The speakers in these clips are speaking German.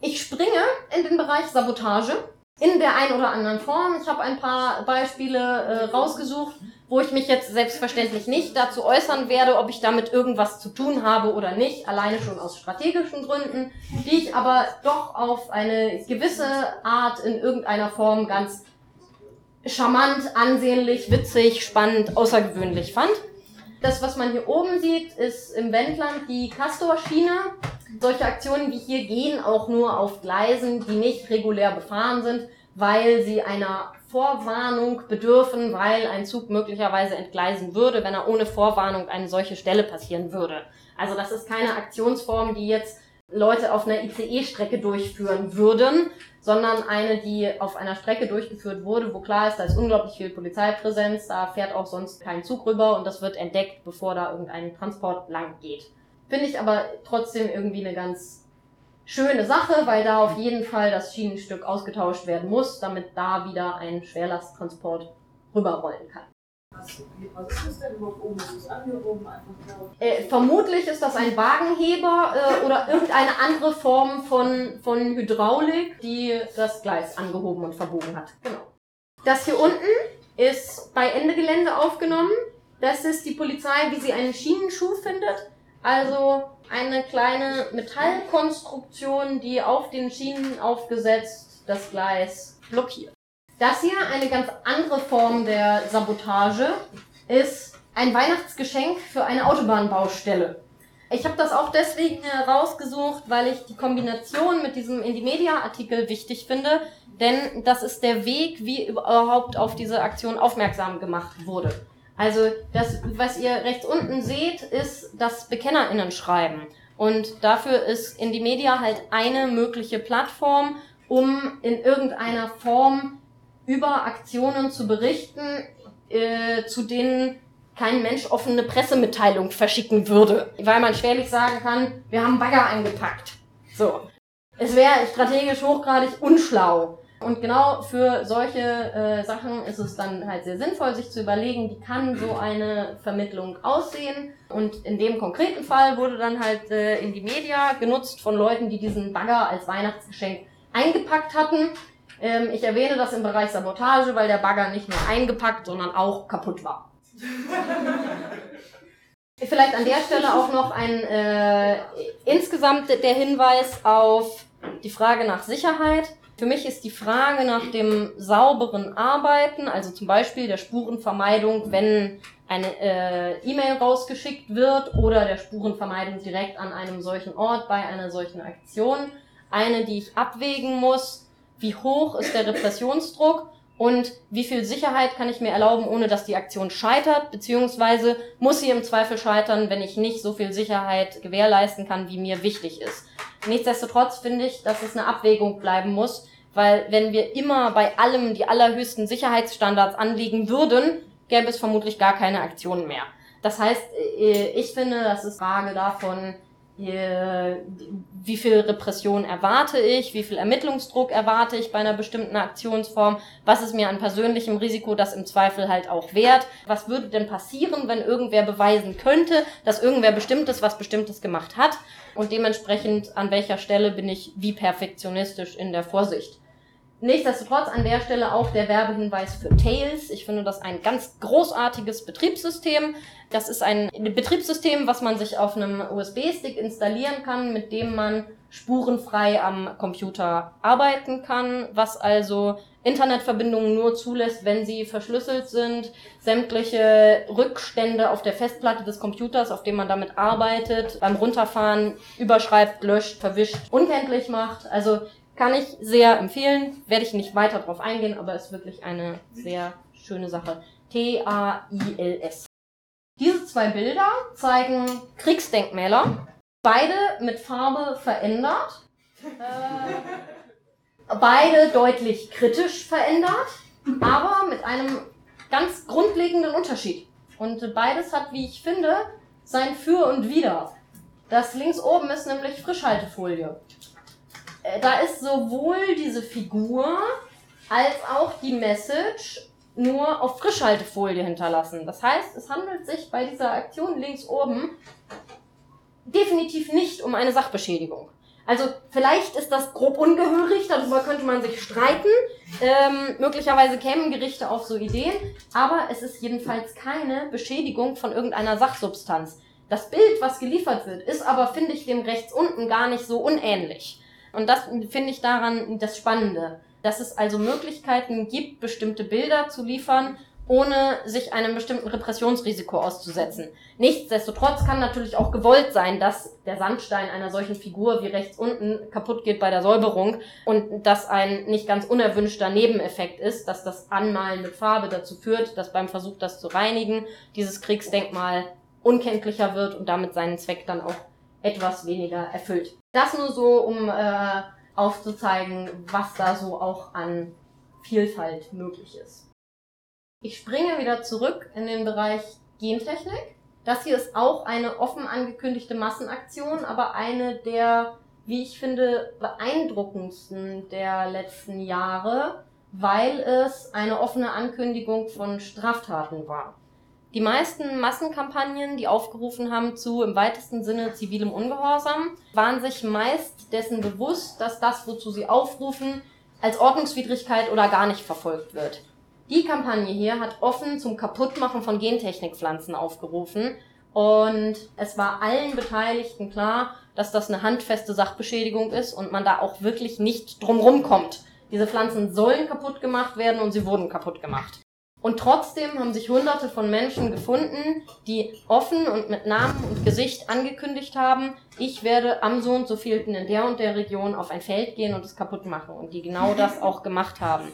Ich springe in den Bereich Sabotage in der einen oder anderen Form. Ich habe ein paar Beispiele äh, rausgesucht, wo ich mich jetzt selbstverständlich nicht dazu äußern werde, ob ich damit irgendwas zu tun habe oder nicht, alleine schon aus strategischen Gründen, die ich aber doch auf eine gewisse Art in irgendeiner Form ganz charmant, ansehnlich, witzig, spannend, außergewöhnlich fand. Das, was man hier oben sieht, ist im Wendland die Castor-Schiene. Solche Aktionen wie hier gehen auch nur auf Gleisen, die nicht regulär befahren sind, weil sie einer Vorwarnung bedürfen, weil ein Zug möglicherweise entgleisen würde, wenn er ohne Vorwarnung eine solche Stelle passieren würde. Also das ist keine Aktionsform, die jetzt Leute auf einer ICE-Strecke durchführen würden, sondern eine, die auf einer Strecke durchgeführt wurde, wo klar ist, da ist unglaublich viel Polizeipräsenz, da fährt auch sonst kein Zug rüber und das wird entdeckt, bevor da irgendein Transport lang geht. Finde ich aber trotzdem irgendwie eine ganz schöne Sache, weil da auf jeden Fall das Schienenstück ausgetauscht werden muss, damit da wieder ein Schwerlasttransport rüberrollen kann. Äh, Vermutlich ist das ein Wagenheber äh, oder irgendeine andere Form von, von Hydraulik, die das Gleis angehoben und verbogen hat. Genau. Das hier unten ist bei Ende Gelände aufgenommen. Das ist die Polizei, wie sie einen Schienenschuh findet. Also eine kleine Metallkonstruktion, die auf den Schienen aufgesetzt das Gleis blockiert. Das hier, eine ganz andere Form der Sabotage, ist ein Weihnachtsgeschenk für eine Autobahnbaustelle. Ich habe das auch deswegen herausgesucht, weil ich die Kombination mit diesem Indie-Media-Artikel wichtig finde, denn das ist der Weg, wie überhaupt auf diese Aktion aufmerksam gemacht wurde. Also das, was ihr rechts unten seht, ist das BekennerInnen-Schreiben. Und dafür ist Indie-Media halt eine mögliche Plattform, um in irgendeiner Form über Aktionen zu berichten, äh, zu denen kein Mensch offene Pressemitteilung verschicken würde. Weil man schwerlich sagen kann, wir haben Bagger eingepackt. So. Es wäre strategisch hochgradig unschlau. Und genau für solche äh, Sachen ist es dann halt sehr sinnvoll, sich zu überlegen, wie kann so eine Vermittlung aussehen. Und in dem konkreten Fall wurde dann halt äh, in die Media genutzt von Leuten, die diesen Bagger als Weihnachtsgeschenk eingepackt hatten. Ähm, ich erwähne das im Bereich Sabotage, weil der Bagger nicht nur eingepackt, sondern auch kaputt war. Vielleicht an der Stelle auch noch ein äh, insgesamt der Hinweis auf die Frage nach Sicherheit. Für mich ist die Frage nach dem sauberen Arbeiten, also zum Beispiel der Spurenvermeidung, wenn eine äh, E-Mail rausgeschickt wird oder der Spurenvermeidung direkt an einem solchen Ort bei einer solchen Aktion, eine, die ich abwägen muss, wie hoch ist der Repressionsdruck und wie viel Sicherheit kann ich mir erlauben, ohne dass die Aktion scheitert, beziehungsweise muss sie im Zweifel scheitern, wenn ich nicht so viel Sicherheit gewährleisten kann, wie mir wichtig ist. Nichtsdestotrotz finde ich, dass es eine Abwägung bleiben muss, weil wenn wir immer bei allem die allerhöchsten Sicherheitsstandards anlegen würden, gäbe es vermutlich gar keine Aktionen mehr. Das heißt, äh, ich finde, das ist Frage davon, wie viel Repression erwarte ich, wie viel Ermittlungsdruck erwarte ich bei einer bestimmten Aktionsform, was ist mir an persönlichem Risiko das im Zweifel halt auch wert, was würde denn passieren, wenn irgendwer beweisen könnte, dass irgendwer bestimmtes was bestimmtes gemacht hat? Und dementsprechend an welcher Stelle bin ich wie perfektionistisch in der Vorsicht. Nichtsdestotrotz an der Stelle auch der Werbehinweis für Tails. Ich finde das ein ganz großartiges Betriebssystem. Das ist ein Betriebssystem, was man sich auf einem USB-Stick installieren kann, mit dem man spurenfrei am Computer arbeiten kann, was also Internetverbindungen nur zulässt, wenn sie verschlüsselt sind, sämtliche Rückstände auf der Festplatte des Computers, auf dem man damit arbeitet, beim Runterfahren überschreibt, löscht, verwischt, unkenntlich macht. Also kann ich sehr empfehlen, werde ich nicht weiter drauf eingehen, aber ist wirklich eine sehr schöne Sache. T-A-I-L-S. Diese zwei Bilder zeigen Kriegsdenkmäler, beide mit Farbe verändert, äh, beide deutlich kritisch verändert, aber mit einem ganz grundlegenden Unterschied. Und beides hat, wie ich finde, sein Für und Wider. Das links oben ist nämlich Frischhaltefolie. Äh, da ist sowohl diese Figur als auch die Message nur auf Frischhaltefolie hinterlassen. Das heißt, es handelt sich bei dieser Aktion links oben definitiv nicht um eine Sachbeschädigung. Also vielleicht ist das grob ungehörig, darüber könnte man sich streiten. Ähm, möglicherweise kämen Gerichte auf so Ideen, aber es ist jedenfalls keine Beschädigung von irgendeiner Sachsubstanz. Das Bild, was geliefert wird, ist aber, finde ich, dem rechts unten gar nicht so unähnlich. Und das finde ich daran das Spannende, dass es also Möglichkeiten gibt, bestimmte Bilder zu liefern, ohne sich einem bestimmten Repressionsrisiko auszusetzen. Nichtsdestotrotz kann natürlich auch gewollt sein, dass der Sandstein einer solchen Figur wie rechts unten kaputt geht bei der Säuberung und das ein nicht ganz unerwünschter Nebeneffekt ist, dass das Anmalen mit Farbe dazu führt, dass beim Versuch, das zu reinigen, dieses Kriegsdenkmal unkenntlicher wird und damit seinen Zweck dann auch etwas weniger erfüllt. Das nur so, um äh, aufzuzeigen, was da so auch an Vielfalt möglich ist. Ich springe wieder zurück in den Bereich Gentechnik. Das hier ist auch eine offen angekündigte Massenaktion, aber eine der, wie ich finde, beeindruckendsten der letzten Jahre, weil es eine offene Ankündigung von Straftaten war. Die meisten Massenkampagnen, die aufgerufen haben zu im weitesten Sinne zivilem Ungehorsam, waren sich meist dessen bewusst, dass das, wozu sie aufrufen, als Ordnungswidrigkeit oder gar nicht verfolgt wird. Die Kampagne hier hat offen zum Kaputtmachen von Gentechnikpflanzen aufgerufen und es war allen Beteiligten klar, dass das eine handfeste Sachbeschädigung ist und man da auch wirklich nicht drumrum kommt. Diese Pflanzen sollen kaputt gemacht werden und sie wurden kaputt gemacht. Und trotzdem haben sich hunderte von Menschen gefunden, die offen und mit Namen und Gesicht angekündigt haben, ich werde am so und so vielten in der und der Region auf ein Feld gehen und es kaputt machen. Und die genau das auch gemacht haben.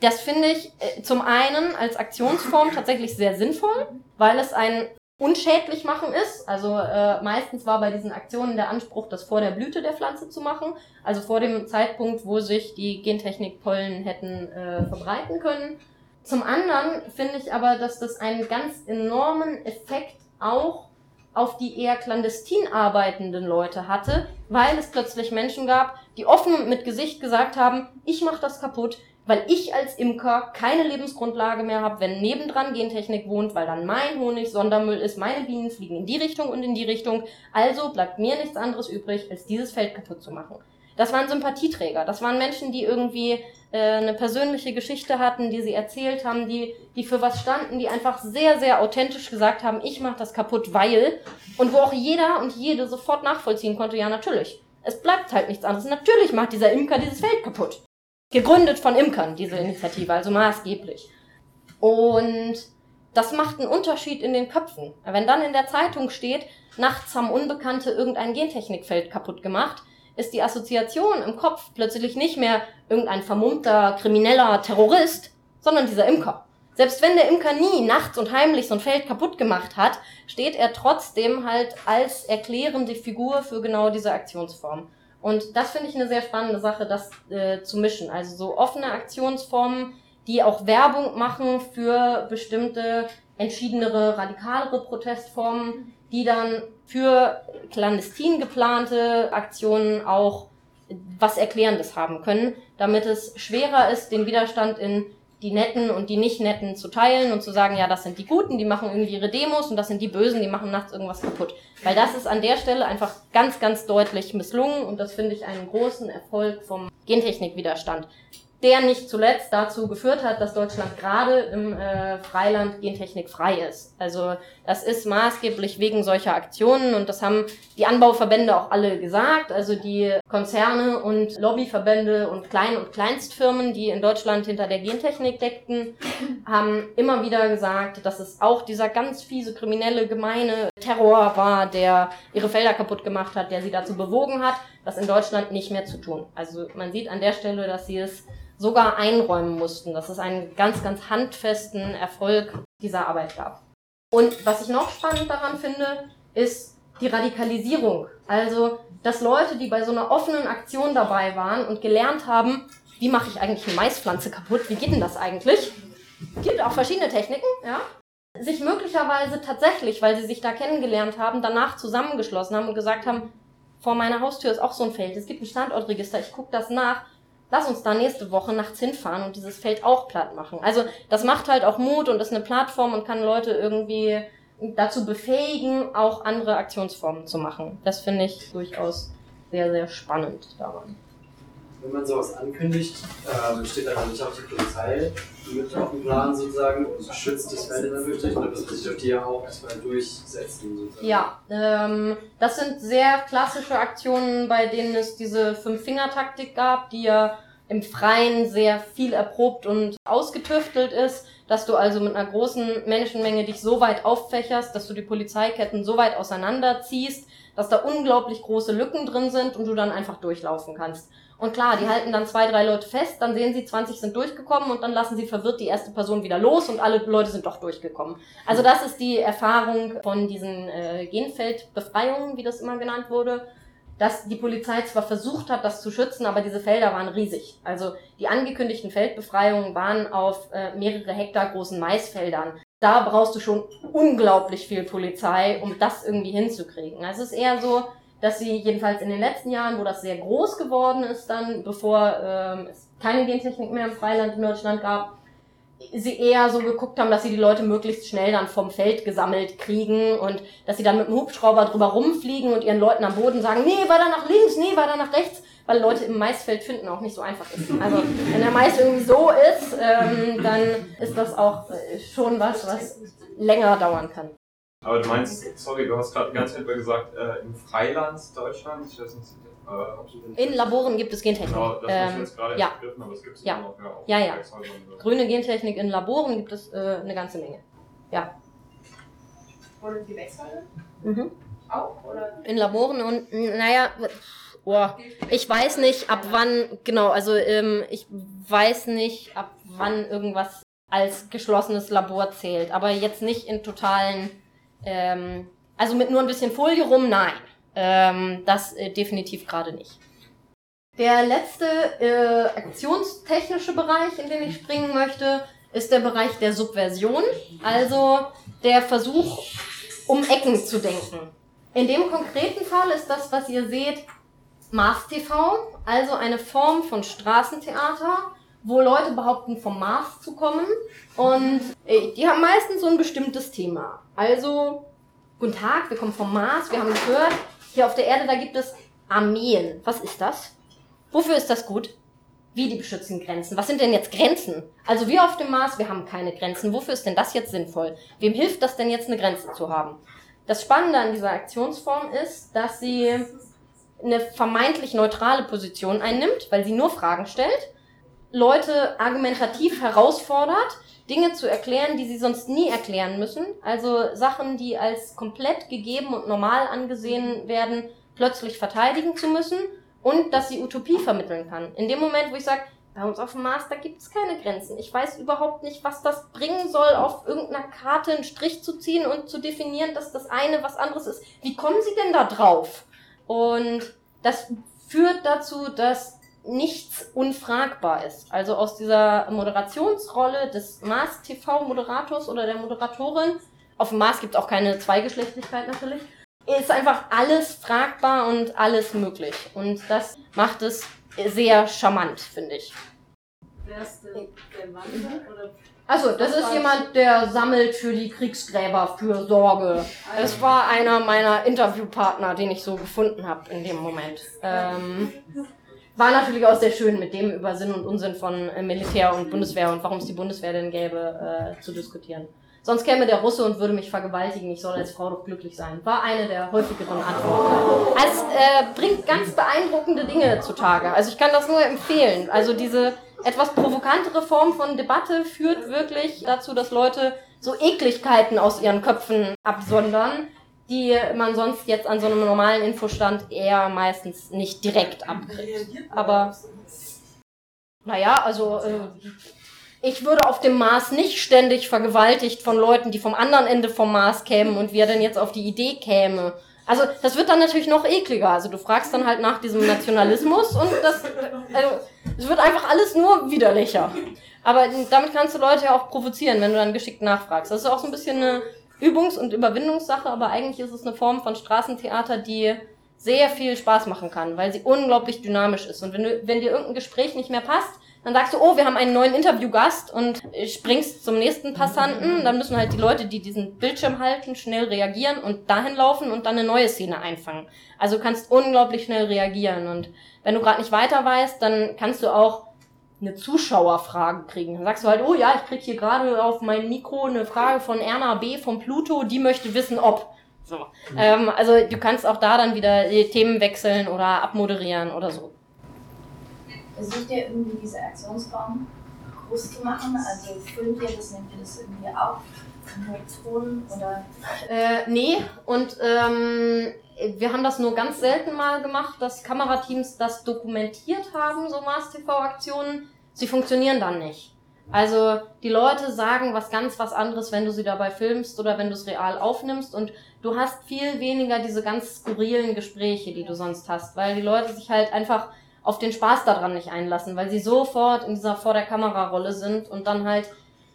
Das finde ich äh, zum einen als Aktionsform tatsächlich sehr sinnvoll, weil es ein unschädlich machen ist. Also äh, meistens war bei diesen Aktionen der Anspruch, das vor der Blüte der Pflanze zu machen, also vor dem Zeitpunkt, wo sich die Gentechnikpollen hätten äh, verbreiten können. Zum anderen finde ich aber, dass das einen ganz enormen Effekt auch auf die eher clandestin arbeitenden Leute hatte, weil es plötzlich Menschen gab, die offen und mit Gesicht gesagt haben, ich mache das kaputt, weil ich als Imker keine Lebensgrundlage mehr habe, wenn nebendran Gentechnik wohnt, weil dann mein Honig Sondermüll ist, meine Bienen fliegen in die Richtung und in die Richtung. Also bleibt mir nichts anderes übrig, als dieses Feld kaputt zu machen. Das waren Sympathieträger. Das waren Menschen, die irgendwie äh, eine persönliche Geschichte hatten, die sie erzählt haben, die, die für was standen, die einfach sehr, sehr authentisch gesagt haben, ich mache das kaputt, weil. Und wo auch jeder und jede sofort nachvollziehen konnte, ja natürlich. Es bleibt halt nichts anderes. Natürlich macht dieser Imker dieses Feld kaputt. Gegründet von Imkern, diese Initiative, also maßgeblich. Und das macht einen Unterschied in den Köpfen. Wenn dann in der Zeitung steht, nachts haben Unbekannte irgendein Gentechnikfeld kaputt gemacht, ist die Assoziation im Kopf plötzlich nicht mehr irgendein vermummter, krimineller Terrorist, sondern dieser Imker. Selbst wenn der Imker nie nachts und heimlich so ein Feld kaputt gemacht hat, steht er trotzdem halt als erklärende Figur für genau diese Aktionsform. Und das finde ich eine sehr spannende Sache, das äh, zu mischen. Also so offene Aktionsformen, die auch Werbung machen für bestimmte entschiedenere, radikalere Protestformen, die dann für clandestin geplante Aktionen auch was Erklärendes haben können, damit es schwerer ist, den Widerstand in die Netten und die Nicht-Netten zu teilen und zu sagen, ja, das sind die Guten, die machen irgendwie ihre Demos und das sind die Bösen, die machen nachts irgendwas kaputt. Weil das ist an der Stelle einfach ganz, ganz deutlich misslungen und das finde ich einen großen Erfolg vom Gentechnikwiderstand der nicht zuletzt dazu geführt hat, dass Deutschland gerade im äh, Freiland Gentechnik frei ist. Also das ist maßgeblich wegen solcher Aktionen und das haben die Anbauverbände auch alle gesagt. Also die Konzerne und Lobbyverbände und Klein- und Kleinstfirmen, die in Deutschland hinter der Gentechnik deckten, haben immer wieder gesagt, dass es auch dieser ganz fiese, kriminelle, gemeine Terror war, der ihre Felder kaputt gemacht hat, der sie dazu bewogen hat, das in Deutschland nicht mehr zu tun. Also man sieht an der Stelle, dass sie es sogar einräumen mussten, dass es einen ganz, ganz handfesten Erfolg dieser Arbeit gab. Und was ich noch spannend daran finde, ist die Radikalisierung. Also, dass Leute, die bei so einer offenen Aktion dabei waren und gelernt haben, wie mache ich eigentlich eine Maispflanze kaputt, wie geht denn das eigentlich? Gibt auch verschiedene Techniken, ja. Sich möglicherweise tatsächlich, weil sie sich da kennengelernt haben, danach zusammengeschlossen haben und gesagt haben, vor meiner Haustür ist auch so ein Feld, es gibt ein Standortregister, ich gucke das nach lass uns da nächste Woche nachts hinfahren und dieses Feld auch platt machen. Also das macht halt auch Mut und ist eine Plattform und kann Leute irgendwie dazu befähigen, auch andere Aktionsformen zu machen. Das finde ich durchaus sehr, sehr spannend daran. Wenn man sowas ankündigt, äh, steht da nicht auch die Polizei mit auf dem Plan sozusagen schützt das Feld dann wirklich oder das sich auf die ja auch erstmal durchsetzen sozusagen. Ja, ähm, das sind sehr klassische Aktionen, bei denen es diese Fünf-Finger-Taktik gab, die ja im Freien sehr viel erprobt und ausgetüftelt ist, dass du also mit einer großen Menschenmenge dich so weit auffächerst, dass du die Polizeiketten so weit auseinanderziehst, dass da unglaublich große Lücken drin sind und du dann einfach durchlaufen kannst. Und klar, die halten dann zwei, drei Leute fest, dann sehen sie, 20 sind durchgekommen und dann lassen sie verwirrt die erste Person wieder los und alle Leute sind doch durchgekommen. Also das ist die Erfahrung von diesen äh, Genfeldbefreiungen, wie das immer genannt wurde, dass die Polizei zwar versucht hat, das zu schützen, aber diese Felder waren riesig. Also die angekündigten Feldbefreiungen waren auf äh, mehrere Hektar großen Maisfeldern. Da brauchst du schon unglaublich viel Polizei, um das irgendwie hinzukriegen. Also es ist eher so, dass sie jedenfalls in den letzten Jahren, wo das sehr groß geworden ist, dann, bevor ähm, es keine Gentechnik mehr im Freiland in Deutschland gab, sie eher so geguckt haben, dass sie die Leute möglichst schnell dann vom Feld gesammelt kriegen und dass sie dann mit dem Hubschrauber drüber rumfliegen und ihren Leuten am Boden sagen, nee, weiter nach links, nee, weiter nach rechts, weil Leute im Maisfeld finden auch nicht so einfach ist. Also wenn der Mais irgendwie so ist, ähm, dann ist das auch äh, schon was, was länger dauern kann. Aber du meinst, sorry, du hast gerade ganze Zeit gesagt, äh, im Freiland Deutschlands, ich weiß nicht, äh, ob In Laboren gibt es Gentechnik. Genau, das ähm, jetzt gerade ja. begriffen, aber es gibt es ja. immer noch. Ja, auch ja, ja. Grüne Gentechnik in Laboren gibt es äh, eine ganze Menge. Ja. Und die Wechsel? Mhm. Auch? Oder? In Laboren und, naja, oh, ich weiß nicht, ab wann, genau, also ähm, ich weiß nicht, ab wann irgendwas als geschlossenes Labor zählt, aber jetzt nicht in totalen ähm, also mit nur ein bisschen Folie rum, nein. Ähm, das äh, definitiv gerade nicht. Der letzte äh, aktionstechnische Bereich, in den ich springen möchte, ist der Bereich der Subversion, also der Versuch, um Ecken zu denken. In dem konkreten Fall ist das, was ihr seht, Mars TV, also eine Form von Straßentheater, wo Leute behaupten, vom Mars zu kommen. Und äh, die haben meistens so ein bestimmtes Thema. Also, guten Tag, wir kommen vom Mars, wir haben gehört, hier auf der Erde, da gibt es Armeen. Was ist das? Wofür ist das gut? Wie die beschützen Grenzen? Was sind denn jetzt Grenzen? Also wir auf dem Mars, wir haben keine Grenzen. Wofür ist denn das jetzt sinnvoll? Wem hilft das denn jetzt, eine Grenze zu haben? Das Spannende an dieser Aktionsform ist, dass sie eine vermeintlich neutrale Position einnimmt, weil sie nur Fragen stellt, Leute argumentativ herausfordert, Dinge zu erklären, die sie sonst nie erklären müssen. Also Sachen, die als komplett gegeben und normal angesehen werden, plötzlich verteidigen zu müssen und dass sie Utopie vermitteln kann. In dem Moment, wo ich sage, bei uns auf dem Mars, da gibt es keine Grenzen. Ich weiß überhaupt nicht, was das bringen soll, auf irgendeiner Karte einen Strich zu ziehen und zu definieren, dass das eine was anderes ist. Wie kommen Sie denn da drauf? Und das führt dazu, dass nichts unfragbar ist. Also aus dieser Moderationsrolle des Mars TV Moderators oder der Moderatorin, auf dem Mars gibt es auch keine Zweigeschlechtlichkeit natürlich, ist einfach alles fragbar und alles möglich. Und das macht es sehr charmant, finde ich. Wer ist denn der Wanderer? Oder Also, das ist jemand, der sammelt für die Kriegsgräber für Sorge. Das war einer meiner Interviewpartner, den ich so gefunden habe in dem Moment. Ähm, war natürlich auch sehr schön, mit dem über Sinn und Unsinn von äh, Militär und Bundeswehr und warum es die Bundeswehr denn gäbe, äh, zu diskutieren. Sonst käme der Russe und würde mich vergewaltigen, ich soll als Frau doch glücklich sein. War eine der häufigeren Antworten. Es äh, bringt ganz beeindruckende Dinge zutage. Also ich kann das nur empfehlen. Also diese etwas provokantere Form von Debatte führt wirklich dazu, dass Leute so Ekligkeiten aus ihren Köpfen absondern, die man sonst jetzt an so einem normalen Infostand eher meistens nicht direkt abkriegt. Aber naja, also äh, ich würde auf dem Mars nicht ständig vergewaltigt von Leuten, die vom anderen Ende vom Mars kämen und wer denn jetzt auf die Idee käme. Also das wird dann natürlich noch ekliger. Also du fragst dann halt nach diesem Nationalismus und das, also, es wird einfach alles nur widerlicher. Aber damit kannst du Leute ja auch provozieren, wenn du dann geschickt nachfragst. Das ist auch so ein bisschen eine Übungs- und Überwindungssache, aber eigentlich ist es eine Form von Straßentheater, die sehr viel Spaß machen kann, weil sie unglaublich dynamisch ist. Und wenn, du, wenn dir irgendein Gespräch nicht mehr passt, Dann sagst du, oh, wir haben einen neuen Interviewgast und springst zum nächsten Passanten. Dann müssen halt die Leute, die diesen Bildschirm halten, schnell reagieren und dahin laufen und dann eine neue Szene einfangen. Also kannst unglaublich schnell reagieren. Und wenn du gerade nicht weiter weißt, dann kannst du auch eine Zuschauerfrage kriegen. Dann sagst du halt, oh ja, ich krieg hier gerade auf mein Mikro eine Frage von Erna B. von Pluto, die möchte wissen, ob. So. Mhm. Ähm, also du kannst auch da dann wieder Themen wechseln oder abmoderieren oder so. Versucht ihr irgendwie diese Aktionsraum groß zu machen? Also filmt ihr das, nehmt ihr das irgendwie auf? Äh, nee, und ähm, wir haben das nur ganz selten mal gemacht, dass Kamerateams das dokumentiert haben, so Mars-TV-Aktionen. Sie funktionieren dann nicht. Also die Leute sagen was ganz was anderes, wenn du sie dabei filmst oder wenn du es real aufnimmst und du hast viel weniger diese ganz skurrilen Gespräche, die du sonst hast, weil die Leute sich halt einfach auf den Spaß daran nicht einlassen, weil sie sofort in dieser vor der Kamera Rolle sind und dann halt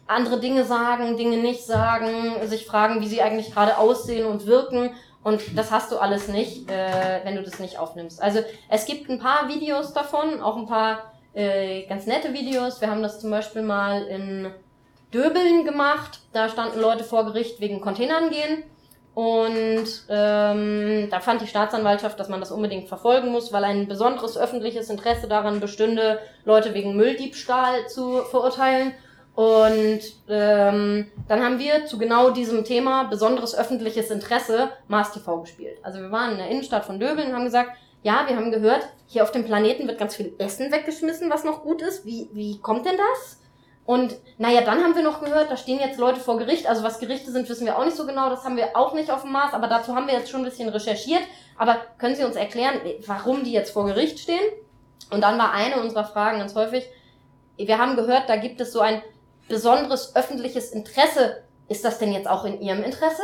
andere Dinge sagen, Dinge nicht sagen, sich fragen, wie sie eigentlich gerade aussehen und wirken und das hast du alles nicht, äh, wenn du das nicht aufnimmst. Also es gibt ein paar Videos davon, auch ein paar äh, ganz nette Videos. Wir haben das zum Beispiel mal in Döbeln gemacht. Da standen Leute vor Gericht wegen Containern gehen. Und ähm, da fand die Staatsanwaltschaft, dass man das unbedingt verfolgen muss, weil ein besonderes öffentliches Interesse daran bestünde, Leute wegen Mülldiebstahl zu verurteilen. Und ähm, dann haben wir zu genau diesem Thema besonderes öffentliches Interesse Mars TV gespielt. Also wir waren in der Innenstadt von Döbeln und haben gesagt, ja, wir haben gehört, hier auf dem Planeten wird ganz viel Essen weggeschmissen, was noch gut ist. Wie, wie kommt denn das? Und naja, dann haben wir noch gehört, da stehen jetzt Leute vor Gericht. Also was Gerichte sind, wissen wir auch nicht so genau. Das haben wir auch nicht auf dem Mars. Aber dazu haben wir jetzt schon ein bisschen recherchiert. Aber können Sie uns erklären, warum die jetzt vor Gericht stehen? Und dann war eine unserer Fragen ganz häufig, wir haben gehört, da gibt es so ein besonderes öffentliches Interesse. Ist das denn jetzt auch in Ihrem Interesse?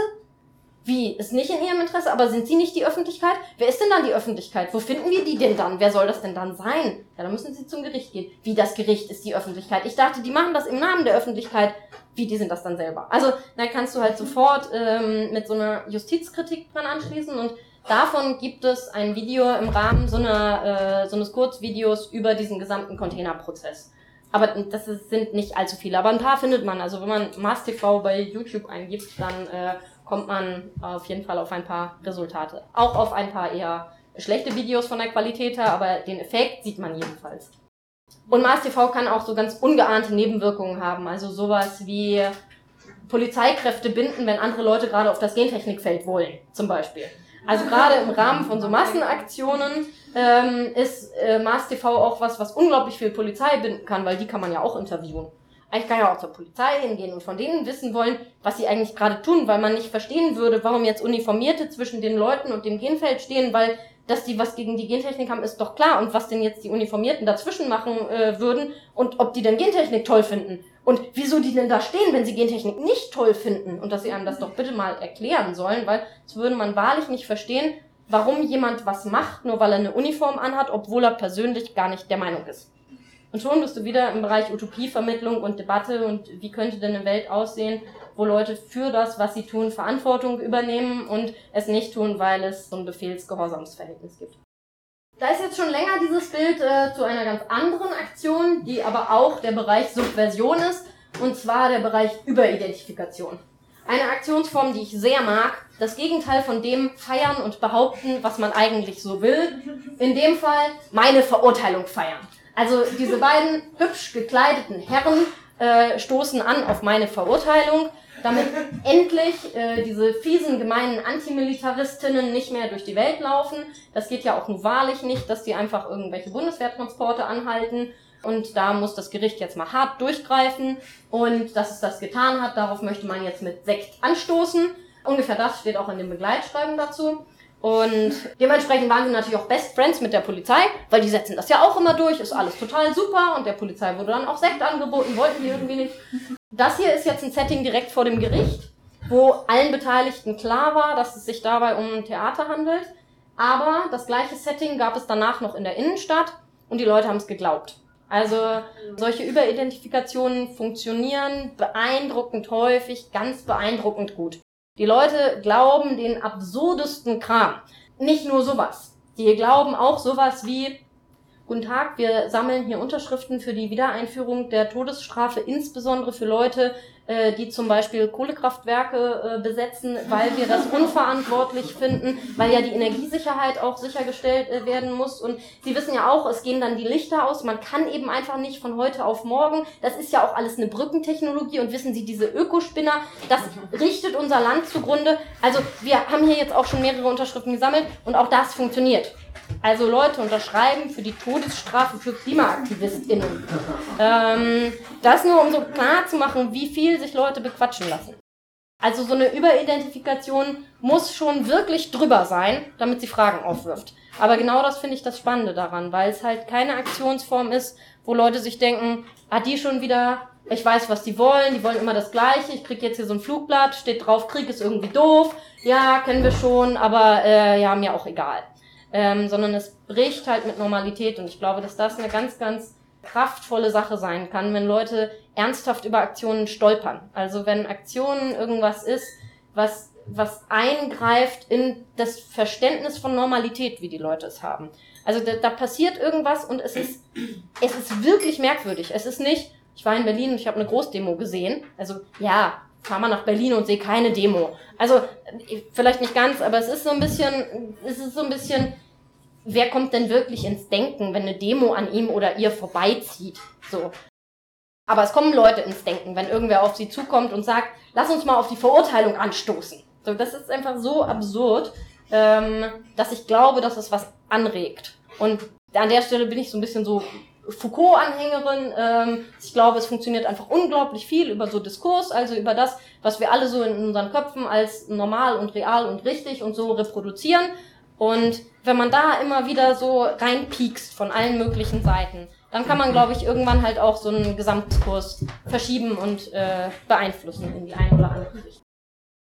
Wie? Ist nicht in Ihrem Interesse, aber sind Sie nicht die Öffentlichkeit? Wer ist denn dann die Öffentlichkeit? Wo finden wir die denn dann? Wer soll das denn dann sein? Ja, dann müssen Sie zum Gericht gehen. Wie das Gericht ist die Öffentlichkeit? Ich dachte, die machen das im Namen der Öffentlichkeit. Wie, die sind das dann selber? Also, da kannst du halt sofort ähm, mit so einer Justizkritik dran anschließen und davon gibt es ein Video im Rahmen so, einer, äh, so eines Kurzvideos über diesen gesamten Containerprozess. Aber das sind nicht allzu viele. Aber ein paar findet man. Also wenn man Mars TV bei YouTube eingibt, dann äh, kommt man auf jeden Fall auf ein paar Resultate. Auch auf ein paar eher schlechte Videos von der Qualität her, aber den Effekt sieht man jedenfalls. Und Mars TV kann auch so ganz ungeahnte Nebenwirkungen haben. Also sowas wie Polizeikräfte binden, wenn andere Leute gerade auf das Gentechnikfeld wollen, zum Beispiel. Also gerade im Rahmen von so Massenaktionen ähm, ist äh, Mars TV auch was, was unglaublich viel Polizei binden kann, weil die kann man ja auch interviewen. Ich kann ja auch zur Polizei hingehen und von denen wissen wollen, was sie eigentlich gerade tun, weil man nicht verstehen würde, warum jetzt Uniformierte zwischen den Leuten und dem Genfeld stehen, weil dass die was gegen die Gentechnik haben, ist doch klar. Und was denn jetzt die Uniformierten dazwischen machen äh, würden und ob die denn Gentechnik toll finden. Und wieso die denn da stehen, wenn sie Gentechnik nicht toll finden und dass sie einem das doch bitte mal erklären sollen, weil das würde man wahrlich nicht verstehen, warum jemand was macht, nur weil er eine Uniform anhat, obwohl er persönlich gar nicht der Meinung ist. Und schon bist du wieder im Bereich Utopievermittlung und Debatte und wie könnte denn eine Welt aussehen, wo Leute für das, was sie tun, Verantwortung übernehmen und es nicht tun, weil es so ein Befehlsgehorsamsverhältnis gibt. Da ist jetzt schon länger dieses Bild äh, zu einer ganz anderen Aktion, die aber auch der Bereich Subversion ist, und zwar der Bereich Überidentifikation. Eine Aktionsform, die ich sehr mag, das Gegenteil von dem feiern und behaupten, was man eigentlich so will. In dem Fall meine Verurteilung feiern. Also diese beiden hübsch gekleideten Herren äh, stoßen an auf meine Verurteilung damit endlich äh, diese fiesen, gemeinen Antimilitaristinnen nicht mehr durch die Welt laufen. Das geht ja auch nur wahrlich nicht, dass die einfach irgendwelche Bundeswehrtransporte anhalten. Und da muss das Gericht jetzt mal hart durchgreifen. Und dass es das getan hat, darauf möchte man jetzt mit Sekt anstoßen. Ungefähr das steht auch in dem Begleitschreiben dazu. Und dementsprechend waren sie natürlich auch Best Friends mit der Polizei, weil die setzen das ja auch immer durch, ist alles total super und der Polizei wurde dann auch Sekt angeboten, wollten die irgendwie nicht. Das hier ist jetzt ein Setting direkt vor dem Gericht, wo allen Beteiligten klar war, dass es sich dabei um ein Theater handelt. Aber das gleiche Setting gab es danach noch in der Innenstadt und die Leute haben es geglaubt. Also solche Überidentifikationen funktionieren beeindruckend häufig, ganz beeindruckend gut. Die Leute glauben den absurdesten Kram. Nicht nur sowas. Die glauben auch sowas wie, Guten Tag, wir sammeln hier Unterschriften für die Wiedereinführung der Todesstrafe, insbesondere für Leute, äh, die zum Beispiel Kohlekraftwerke äh, besetzen, weil wir das unverantwortlich finden, weil ja die Energiesicherheit auch sichergestellt äh, werden muss. Und Sie wissen ja auch, es gehen dann die Lichter aus. Man kann eben einfach nicht von heute auf morgen. Das ist ja auch alles eine Brückentechnologie. Und wissen Sie, diese Ökospinner, das richtet unser Land zugrunde. Also wir haben hier jetzt auch schon mehrere Unterschriften gesammelt und auch das funktioniert. Also Leute unterschreiben für die Todesstrafe für KlimaaktivistInnen. Ähm, das nur, um so klar zu machen, wie viel sich Leute bequatschen lassen. Also so eine Überidentifikation muss schon wirklich drüber sein, damit sie Fragen aufwirft. Aber genau das finde ich das Spannende daran, weil es halt keine Aktionsform ist, wo Leute sich denken, ah, die schon wieder, ich weiß, was die wollen, die wollen immer das Gleiche, ich krieg jetzt hier so ein Flugblatt, steht drauf, Krieg ist irgendwie doof, ja, kennen wir schon, aber äh, ja, mir auch egal ähm, sondern es bricht halt mit Normalität. Und ich glaube, dass das eine ganz, ganz kraftvolle Sache sein kann, wenn Leute ernsthaft über Aktionen stolpern. Also wenn Aktionen irgendwas ist, was, was eingreift in das Verständnis von Normalität, wie die Leute es haben. Also da, da passiert irgendwas und es ist, es ist wirklich merkwürdig. Es ist nicht, ich war in Berlin und ich habe eine Großdemo gesehen. Also ja, fahr mal nach Berlin und sehe keine Demo. Also vielleicht nicht ganz, aber es ist so ein bisschen, es ist so ein bisschen, wer kommt denn wirklich ins Denken, wenn eine Demo an ihm oder ihr vorbeizieht? So. Aber es kommen Leute ins Denken, wenn irgendwer auf sie zukommt und sagt, lass uns mal auf die Verurteilung anstoßen. So, das ist einfach so absurd, ähm, dass ich glaube, dass es was anregt. Und an der Stelle bin ich so ein bisschen so Foucault-Anhängerin. Ähm, ich glaube, es funktioniert einfach unglaublich viel über so Diskurs, also über das, was wir alle so in unseren Köpfen als normal und real und richtig und so reproduzieren. Und wenn man da immer wieder so reinpiekst von allen möglichen Seiten, dann kann man, glaube ich, irgendwann halt auch so einen Gesamtdiskurs verschieben und äh, beeinflussen in die eine oder andere Richtung.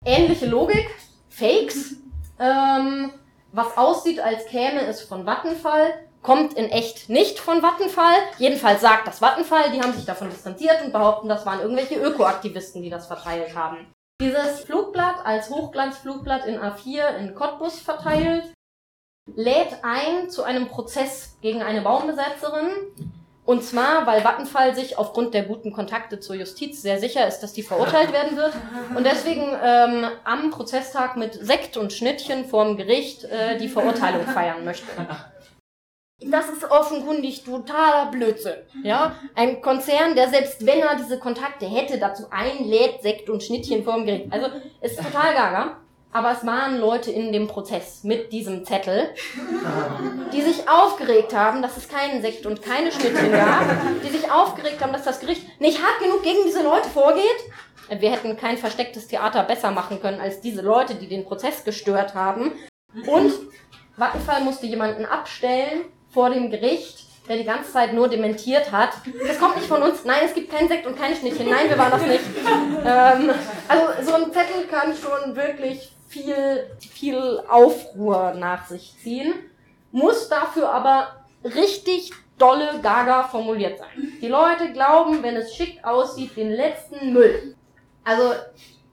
Ähnliche Logik, Fakes, ähm, was aussieht, als käme es von Vattenfall, kommt in echt nicht von Vattenfall. Jedenfalls sagt das Vattenfall, die haben sich davon distanziert und behaupten, das waren irgendwelche Ökoaktivisten, die das verteilt haben. Dieses Flugblatt als Hochglanzflugblatt in A4 in Cottbus verteilt, lädt ein zu einem Prozess gegen eine Baumbesetzerin. Und zwar, weil Vattenfall sich aufgrund der guten Kontakte zur Justiz sehr sicher ist, dass die verurteilt werden wird. Und deswegen ähm, am Prozesstag mit Sekt und Schnittchen vorm Gericht äh, die Verurteilung feiern möchte. Das ist offenkundig totaler Blödsinn. Ja, ein Konzern, der selbst wenn er diese Kontakte hätte, dazu einlädt, Sekt und Schnittchen vorm Gericht. Also ist total gaga. Aber es waren Leute in dem Prozess mit diesem Zettel, die sich aufgeregt haben, dass es keinen Sekt und keine Schnittchen gab, die sich aufgeregt haben, dass das Gericht nicht hart genug gegen diese Leute vorgeht. Wir hätten kein verstecktes Theater besser machen können als diese Leute, die den Prozess gestört haben. Und Vattenfall musste jemanden abstellen, vor dem Gericht, der die ganze Zeit nur dementiert hat. Das kommt nicht von uns. Nein, es gibt keinen Sekt und keine Schnittchen. Nein, wir waren das nicht. Ähm, also so ein Zettel kann schon wirklich viel, viel Aufruhr nach sich ziehen, muss dafür aber richtig dolle Gaga formuliert sein. Die Leute glauben, wenn es schick aussieht, den letzten Müll. Also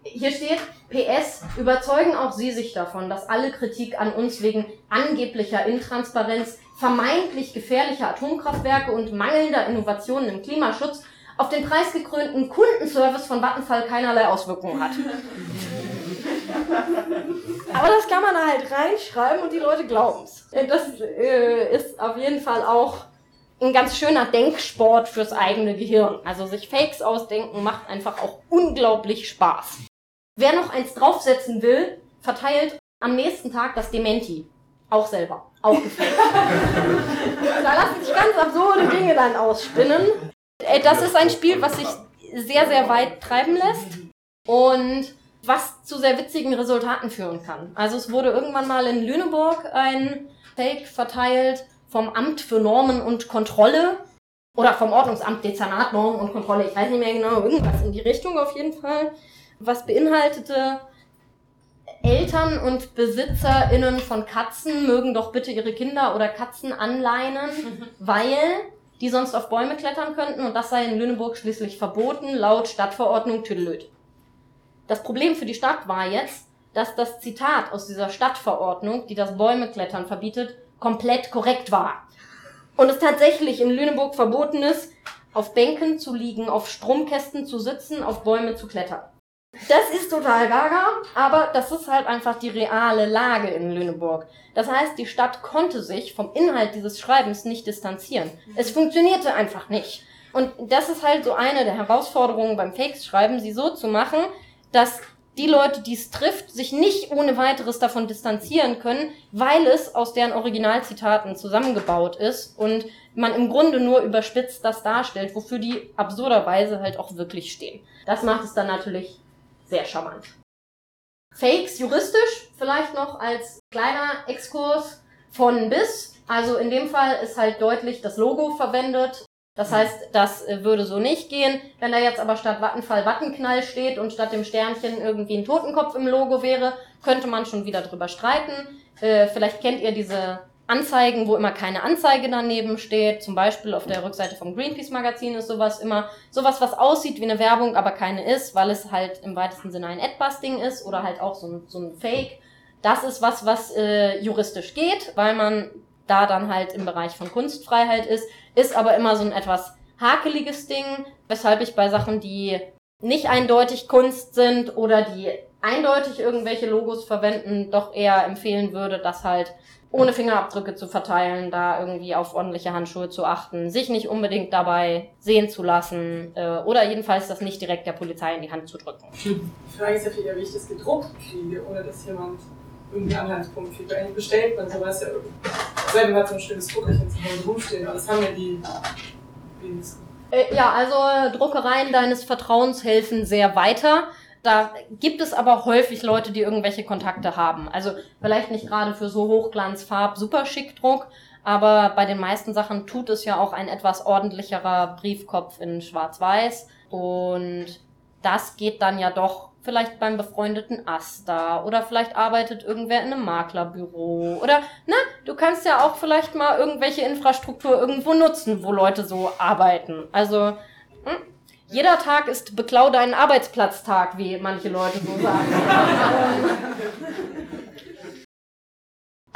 hier steht, PS, überzeugen auch Sie sich davon, dass alle Kritik an uns wegen angeblicher Intransparenz vermeintlich gefährlicher Atomkraftwerke und mangelnder Innovationen im Klimaschutz auf den preisgekrönten Kundenservice von Vattenfall keinerlei Auswirkungen hat. Aber das kann man halt reinschreiben und die Leute glauben's. Das äh, ist auf jeden Fall auch ein ganz schöner Denksport fürs eigene Gehirn. Also sich Fakes ausdenken macht einfach auch unglaublich Spaß. Wer noch eins draufsetzen will, verteilt am nächsten Tag das Dementi. Auch selber. Auch gefällt. da lassen sich ganz absurde Dinge dann ausspinnen. Äh, das ist ein Spiel, was sich sehr, sehr weit treiben lässt und was zu sehr witzigen Resultaten führen kann. Also es wurde irgendwann mal in Lüneburg ein Fake verteilt vom Amt für Normen und Kontrolle oder vom Ordnungsamt Dezernat Normen und Kontrolle. Ich weiß nicht mehr genau, irgendwas in die Richtung auf jeden Fall. Was beinhaltete, Eltern und BesitzerInnen von Katzen mögen doch bitte ihre Kinder oder Katzen anleinen, weil die sonst auf Bäume klettern könnten und das sei in Lüneburg schließlich verboten, laut Stadtverordnung Tüdelöd. Das Problem für die Stadt war jetzt, dass das Zitat aus dieser Stadtverordnung, die das Bäume klettern verbietet, komplett korrekt war. und es tatsächlich in Lüneburg verboten ist, auf Bänken zu liegen, auf Stromkästen zu sitzen, auf Bäume zu klettern. Das ist total gaga, aber das ist halt einfach die reale Lage in Lüneburg. Das heißt, die Stadt konnte sich vom Inhalt dieses Schreibens nicht distanzieren. Es funktionierte einfach nicht. Und das ist halt so eine der Herausforderungen beim Fakes-Schreiben, sie so zu machen, dass die Leute, die es trifft, sich nicht ohne weiteres davon distanzieren können, weil es aus deren Originalzitaten zusammengebaut ist und man im Grunde nur überspitzt das darstellt, wofür die absurderweise halt auch wirklich stehen. Das macht es dann natürlich sehr charmant. Fakes juristisch vielleicht noch als kleiner Exkurs von bis. Also in dem Fall ist halt deutlich das Logo verwendet. Das heißt, das äh, würde so nicht gehen. Wenn da jetzt aber statt Wattenfall Wattenknall steht und statt dem Sternchen irgendwie ein Totenkopf im Logo wäre, könnte man schon wieder drüber streiten. Äh, vielleicht kennt ihr diese Anzeigen, wo immer keine Anzeige daneben steht. Zum Beispiel auf der Rückseite vom Greenpeace Magazin ist sowas immer sowas, was aussieht wie eine Werbung, aber keine ist, weil es halt im weitesten Sinne ein Adbusting ist oder halt auch so ein, so ein Fake. Das ist was, was äh, juristisch geht, weil man da dann halt im Bereich von Kunstfreiheit ist, ist aber immer so ein etwas hakeliges Ding, weshalb ich bei Sachen, die nicht eindeutig Kunst sind oder die eindeutig irgendwelche Logos verwenden, doch eher empfehlen würde, das halt ohne Fingerabdrücke zu verteilen, da irgendwie auf ordentliche Handschuhe zu achten, sich nicht unbedingt dabei sehen zu lassen äh, oder jedenfalls das nicht direkt der Polizei in die Hand zu drücken. Die Frage ist ja wie ich das gedruckt kriege, ohne dass jemand irgendwie Anhaltspunkt kriegt. Eigentlich bestellt man sowas ja irgendwie. Selber hat so ein schönes Druckerchen zu Hause rumstehen, aber das haben ja die. Äh, ja, also Druckereien deines Vertrauens helfen sehr weiter. Da gibt es aber häufig Leute, die irgendwelche Kontakte haben. Also vielleicht nicht gerade für so Hochglanzfarb super schick Druck, aber bei den meisten Sachen tut es ja auch ein etwas ordentlicherer Briefkopf in Schwarz-Weiß und das geht dann ja doch vielleicht beim befreundeten Asta oder vielleicht arbeitet irgendwer in einem Maklerbüro oder na, du kannst ja auch vielleicht mal irgendwelche Infrastruktur irgendwo nutzen, wo Leute so arbeiten. Also hm, jeder Tag ist Beklau deinen Arbeitsplatztag, wie manche Leute so sagen.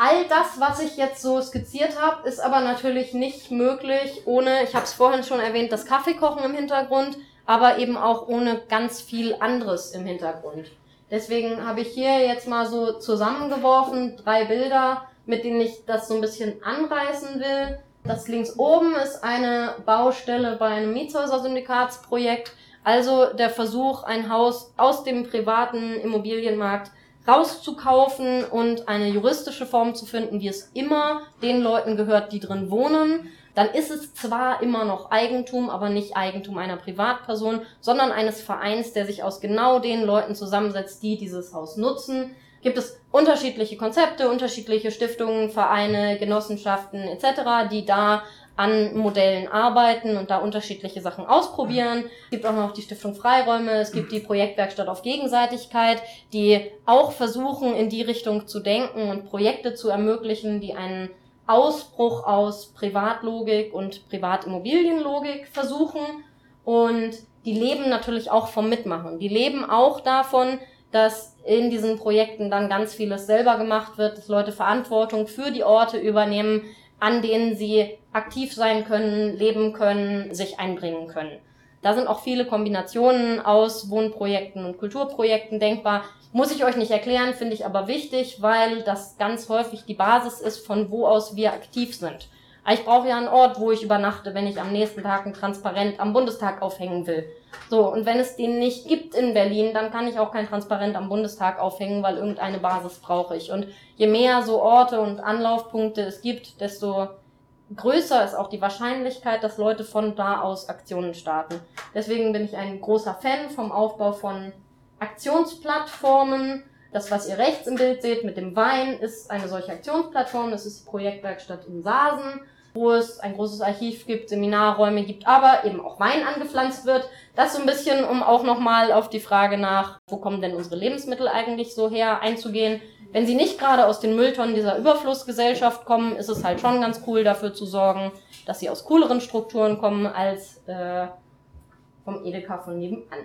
All das, was ich jetzt so skizziert habe, ist aber natürlich nicht möglich ohne, ich habe es vorhin schon erwähnt, das Kaffeekochen im Hintergrund, aber eben auch ohne ganz viel anderes im Hintergrund. Deswegen habe ich hier jetzt mal so zusammengeworfen drei Bilder, mit denen ich das so ein bisschen anreißen will. Das links oben ist eine Baustelle bei einem Mietshäuser-Syndikatsprojekt, also der Versuch, ein Haus aus dem privaten Immobilienmarkt rauszukaufen und eine juristische Form zu finden, wie es immer den Leuten gehört, die drin wohnen. Dann ist es zwar immer noch Eigentum, aber nicht Eigentum einer Privatperson, sondern eines Vereins, der sich aus genau den Leuten zusammensetzt, die dieses Haus nutzen gibt es unterschiedliche Konzepte, unterschiedliche Stiftungen, Vereine, Genossenschaften etc., die da an Modellen arbeiten und da unterschiedliche Sachen ausprobieren. Es gibt auch noch die Stiftung Freiräume, es gibt die Projektwerkstatt auf Gegenseitigkeit, die auch versuchen, in die Richtung zu denken und Projekte zu ermöglichen, die einen Ausbruch aus Privatlogik und Privatimmobilienlogik versuchen. Und die leben natürlich auch vom Mitmachen. Die leben auch davon, dass in diesen Projekten dann ganz vieles selber gemacht wird, dass Leute Verantwortung für die Orte übernehmen, an denen sie aktiv sein können, leben können, sich einbringen können. Da sind auch viele Kombinationen aus Wohnprojekten und Kulturprojekten denkbar. Muss ich euch nicht erklären, finde ich aber wichtig, weil das ganz häufig die Basis ist, von wo aus wir aktiv sind. Ich brauche ja einen Ort, wo ich übernachte, wenn ich am nächsten Tag ein Transparent am Bundestag aufhängen will. So, und wenn es den nicht gibt in Berlin, dann kann ich auch kein Transparent am Bundestag aufhängen, weil irgendeine Basis brauche ich. Und je mehr so Orte und Anlaufpunkte es gibt, desto größer ist auch die Wahrscheinlichkeit, dass Leute von da aus Aktionen starten. Deswegen bin ich ein großer Fan vom Aufbau von Aktionsplattformen. Das, was ihr rechts im Bild seht mit dem Wein, ist eine solche Aktionsplattform. Das ist die Projektwerkstatt in Sasen wo es ein großes Archiv gibt, Seminarräume gibt, aber eben auch Wein angepflanzt wird. Das so ein bisschen, um auch nochmal auf die Frage nach, wo kommen denn unsere Lebensmittel eigentlich so her, einzugehen. Wenn sie nicht gerade aus den Mülltonnen dieser Überflussgesellschaft kommen, ist es halt schon ganz cool dafür zu sorgen, dass sie aus cooleren Strukturen kommen als äh, vom Edeka von nebenan.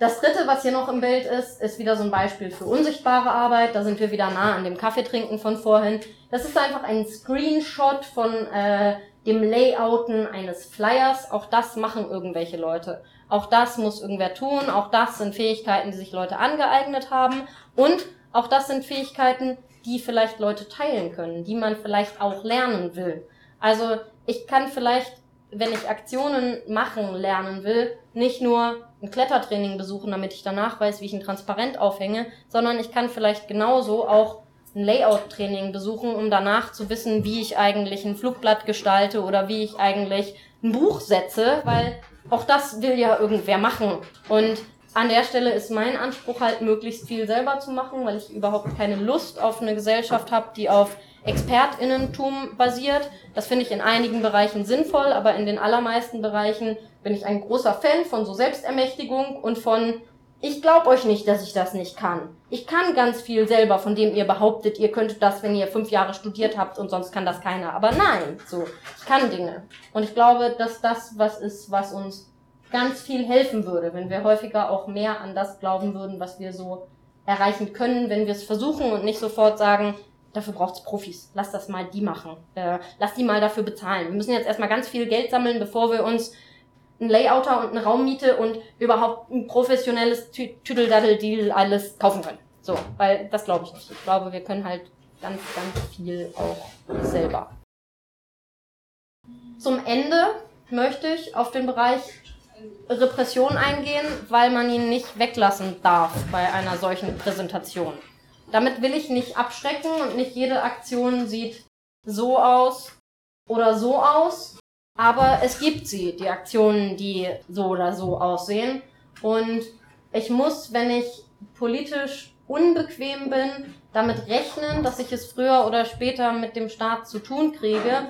Das dritte, was hier noch im Bild ist, ist wieder so ein Beispiel für unsichtbare Arbeit. Da sind wir wieder nah an dem Kaffeetrinken von vorhin. Das ist einfach ein Screenshot von äh, dem Layouten eines Flyers. Auch das machen irgendwelche Leute. Auch das muss irgendwer tun. Auch das sind Fähigkeiten, die sich Leute angeeignet haben. Und auch das sind Fähigkeiten, die vielleicht Leute teilen können, die man vielleicht auch lernen will. Also ich kann vielleicht, wenn ich Aktionen machen lernen will, nicht nur ein Klettertraining besuchen, damit ich danach weiß, wie ich ein Transparent aufhänge, sondern ich kann vielleicht genauso auch ein Layout-Training besuchen, um danach zu wissen, wie ich eigentlich ein Flugblatt gestalte oder wie ich eigentlich ein Buch setze, weil auch das will ja irgendwer machen. Und an der Stelle ist mein Anspruch halt, möglichst viel selber zu machen, weil ich überhaupt keine Lust auf eine Gesellschaft habe, die auf Expertinnentum basiert. Das finde ich in einigen Bereichen sinnvoll, aber in den allermeisten Bereichen bin ich ein großer Fan von so Selbstermächtigung und von ich glaube euch nicht, dass ich das nicht kann. Ich kann ganz viel selber, von dem ihr behauptet, ihr könntet das, wenn ihr fünf Jahre studiert habt und sonst kann das keiner. Aber nein, so, ich kann Dinge. Und ich glaube, dass das was ist, was uns ganz viel helfen würde, wenn wir häufiger auch mehr an das glauben würden, was wir so erreichen können, wenn wir es versuchen und nicht sofort sagen, dafür braucht's Profis. Lass das mal die machen. Äh, lass die mal dafür bezahlen. Wir müssen jetzt erstmal ganz viel Geld sammeln, bevor wir uns ein Layouter und eine Raummiete und überhaupt ein professionelles Tüdeldaddel-Deal alles kaufen können. So, weil das glaube ich nicht. Ich glaube, wir können halt ganz, ganz viel auch selber. Zum Ende möchte ich auf den Bereich Repression eingehen, weil man ihn nicht weglassen darf bei einer solchen Präsentation. Damit will ich nicht abschrecken und nicht jede Aktion sieht so aus oder so aus, aber es gibt sie, die Aktionen, die so oder so aussehen. Und ich muss, wenn ich politisch unbequem bin, damit rechnen, dass ich es früher oder später mit dem Staat zu tun kriege,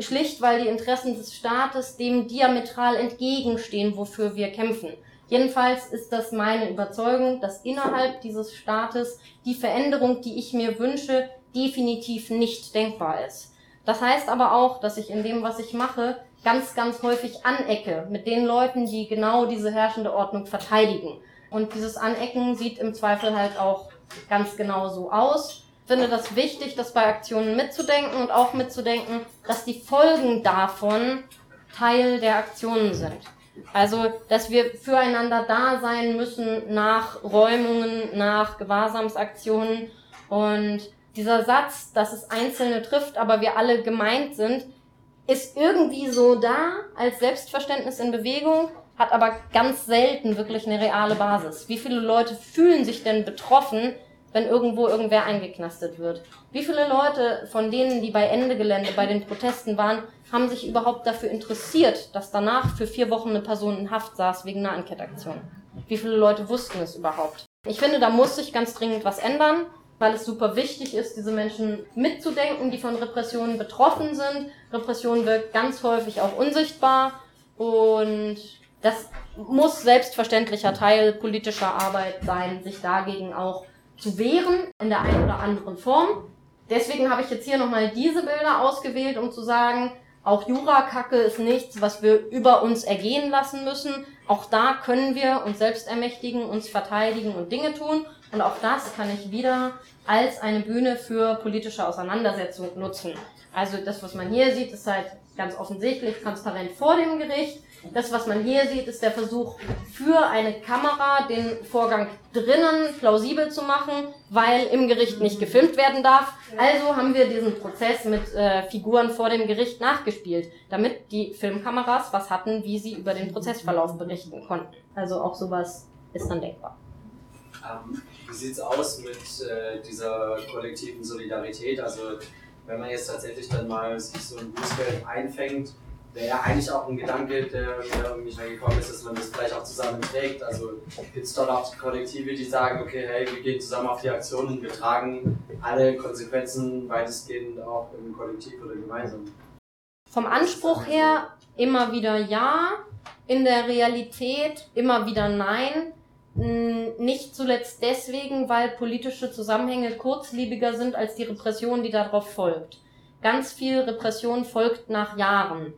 schlicht weil die Interessen des Staates dem diametral entgegenstehen, wofür wir kämpfen. Jedenfalls ist das meine Überzeugung, dass innerhalb dieses Staates die Veränderung, die ich mir wünsche, definitiv nicht denkbar ist. Das heißt aber auch, dass ich in dem, was ich mache, ganz, ganz häufig anecke mit den Leuten, die genau diese herrschende Ordnung verteidigen. Und dieses Anecken sieht im Zweifel halt auch ganz genau so aus. Ich finde das wichtig, das bei Aktionen mitzudenken und auch mitzudenken, dass die Folgen davon Teil der Aktionen sind. Also, dass wir füreinander da sein müssen nach Räumungen, nach Gewahrsamsaktionen. Und dieser Satz, dass es Einzelne trifft, aber wir alle gemeint sind, ist irgendwie so da als Selbstverständnis in Bewegung, hat aber ganz selten wirklich eine reale Basis. Wie viele Leute fühlen sich denn betroffen, wenn irgendwo irgendwer eingeknastet wird? Wie viele Leute von denen, die bei Ende Gelände bei den Protesten waren, haben sich überhaupt dafür interessiert, dass danach für vier Wochen eine Person in Haft saß wegen einer Ankettaktion? Wie viele Leute wussten es überhaupt? Ich finde, da muss sich ganz dringend was ändern, weil es super wichtig ist, diese Menschen mitzudenken, die von Repressionen betroffen sind. Repression wirkt ganz häufig auch unsichtbar und das muss selbstverständlicher Teil politischer Arbeit sein, sich dagegen auch zu wehren in der einen oder anderen Form. Deswegen habe ich jetzt hier nochmal diese Bilder ausgewählt, um zu sagen, auch Jurakacke ist nichts, was wir über uns ergehen lassen müssen. Auch da können wir uns selbst ermächtigen, uns verteidigen und Dinge tun. Und auch das kann ich wieder als eine Bühne für politische Auseinandersetzung nutzen. Also das, was man hier sieht, ist halt ganz offensichtlich transparent vor dem Gericht. Das, was man hier sieht, ist der Versuch für eine Kamera, den Vorgang drinnen plausibel zu machen, weil im Gericht nicht gefilmt werden darf. Also haben wir diesen Prozess mit äh, Figuren vor dem Gericht nachgespielt, damit die Filmkameras was hatten, wie sie über den Prozessverlauf berichten konnten. Also auch sowas ist dann denkbar. Ähm, wie sieht's aus mit äh, dieser kollektiven Solidarität? Also wenn man jetzt tatsächlich dann mal sich so ein Bußgeld einfängt, wäre ja eigentlich auch ein Gedanke, der mir irgendwie schnell gekommen ist, dass man das vielleicht auch zusammen trägt. Also gibt es dort auch Kollektive, die sagen, okay, hey, wir gehen zusammen auf die Aktion und wir tragen alle Konsequenzen weitestgehend auch im Kollektiv oder gemeinsam. Vom Anspruch her immer wieder ja, in der Realität immer wieder nein. Nicht zuletzt deswegen, weil politische Zusammenhänge kurzlebiger sind als die Repression, die darauf folgt. Ganz viel Repression folgt nach Jahren.